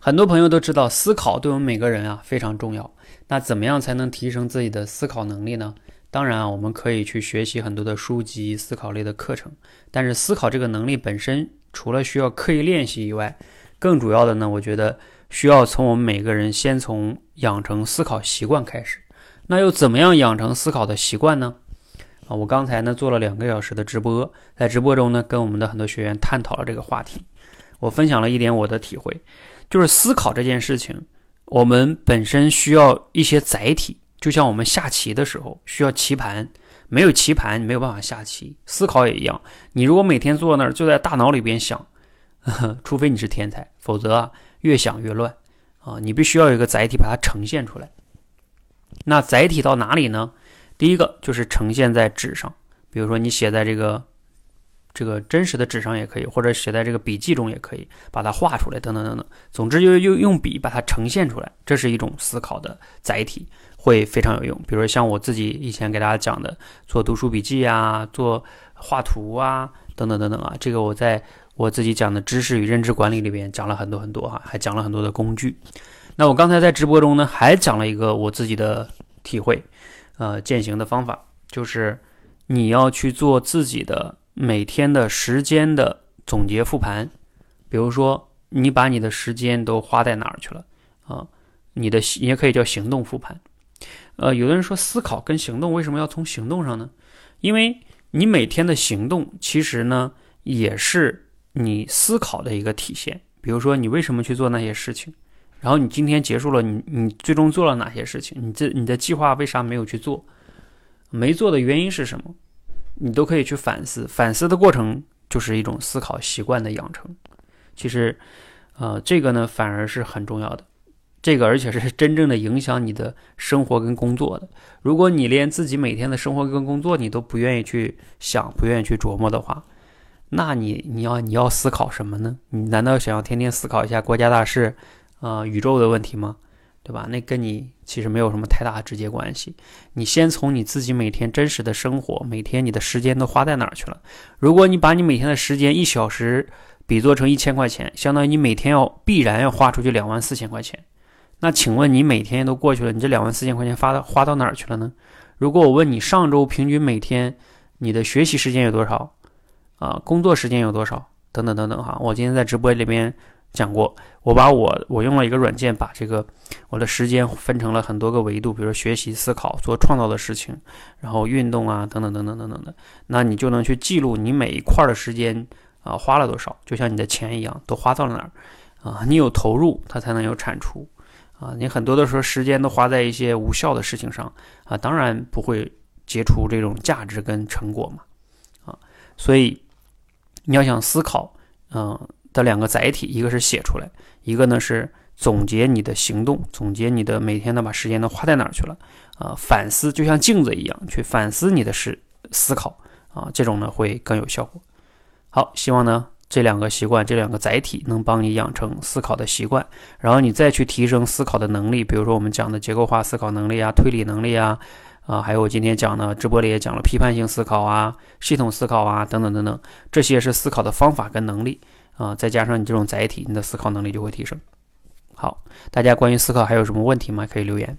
很多朋友都知道，思考对我们每个人啊非常重要。那怎么样才能提升自己的思考能力呢？当然啊，我们可以去学习很多的书籍、思考类的课程。但是思考这个能力本身，除了需要刻意练习以外，更主要的呢，我觉得需要从我们每个人先从养成思考习惯开始。那又怎么样养成思考的习惯呢？啊，我刚才呢做了两个小时的直播，在直播中呢跟我们的很多学员探讨了这个话题。我分享了一点我的体会，就是思考这件事情，我们本身需要一些载体，就像我们下棋的时候需要棋盘，没有棋盘你没有办法下棋。思考也一样，你如果每天坐那儿就在大脑里边想，除非你是天才，否则啊越想越乱啊。你必须要有一个载体把它呈现出来。那载体到哪里呢？第一个就是呈现在纸上，比如说你写在这个。这个真实的纸上也可以，或者写在这个笔记中也可以，把它画出来，等等等等。总之，就用用笔把它呈现出来，这是一种思考的载体，会非常有用。比如像我自己以前给大家讲的，做读书笔记啊，做画图啊，等等等等啊，这个我在我自己讲的知识与认知管理里边讲了很多很多哈，还讲了很多的工具。那我刚才在直播中呢，还讲了一个我自己的体会，呃，践行的方法，就是你要去做自己的。每天的时间的总结复盘，比如说你把你的时间都花在哪儿去了啊？你的也可以叫行动复盘。呃，有的人说思考跟行动为什么要从行动上呢？因为你每天的行动其实呢也是你思考的一个体现。比如说你为什么去做那些事情，然后你今天结束了，你你最终做了哪些事情？你这你的计划为啥没有去做？没做的原因是什么？你都可以去反思，反思的过程就是一种思考习惯的养成。其实，呃，这个呢反而是很重要的，这个而且是真正的影响你的生活跟工作的。如果你连自己每天的生活跟工作你都不愿意去想，不愿意去琢磨的话，那你你要你要思考什么呢？你难道想要天天思考一下国家大事，啊，宇宙的问题吗？对吧？那跟你其实没有什么太大的直接关系。你先从你自己每天真实的生活，每天你的时间都花在哪儿去了？如果你把你每天的时间一小时比作成一千块钱，相当于你每天要必然要花出去两万四千块钱。那请问你每天都过去了，你这两万四千块钱花到花到哪儿去了呢？如果我问你上周平均每天你的学习时间有多少啊？工作时间有多少？等等等等哈，我今天在直播里边。讲过，我把我我用了一个软件，把这个我的时间分成了很多个维度，比如说学习、思考、做创造的事情，然后运动啊，等等等等等等的，那你就能去记录你每一块的时间啊花了多少，就像你的钱一样，都花到了哪儿啊？你有投入，它才能有产出啊！你很多的时候时间都花在一些无效的事情上啊，当然不会结出这种价值跟成果嘛啊！所以你要想思考，嗯。的两个载体，一个是写出来，一个呢是总结你的行动，总结你的每天呢把时间都花在哪儿去了啊？反思就像镜子一样，去反思你的事思考啊，这种呢会更有效果。好，希望呢这两个习惯，这两个载体能帮你养成思考的习惯，然后你再去提升思考的能力，比如说我们讲的结构化思考能力啊、推理能力啊，啊，还有我今天讲的直播里也讲了批判性思考啊、系统思考啊等等等等，这些是思考的方法跟能力。啊，再加上你这种载体，你的思考能力就会提升。好，大家关于思考还有什么问题吗？可以留言。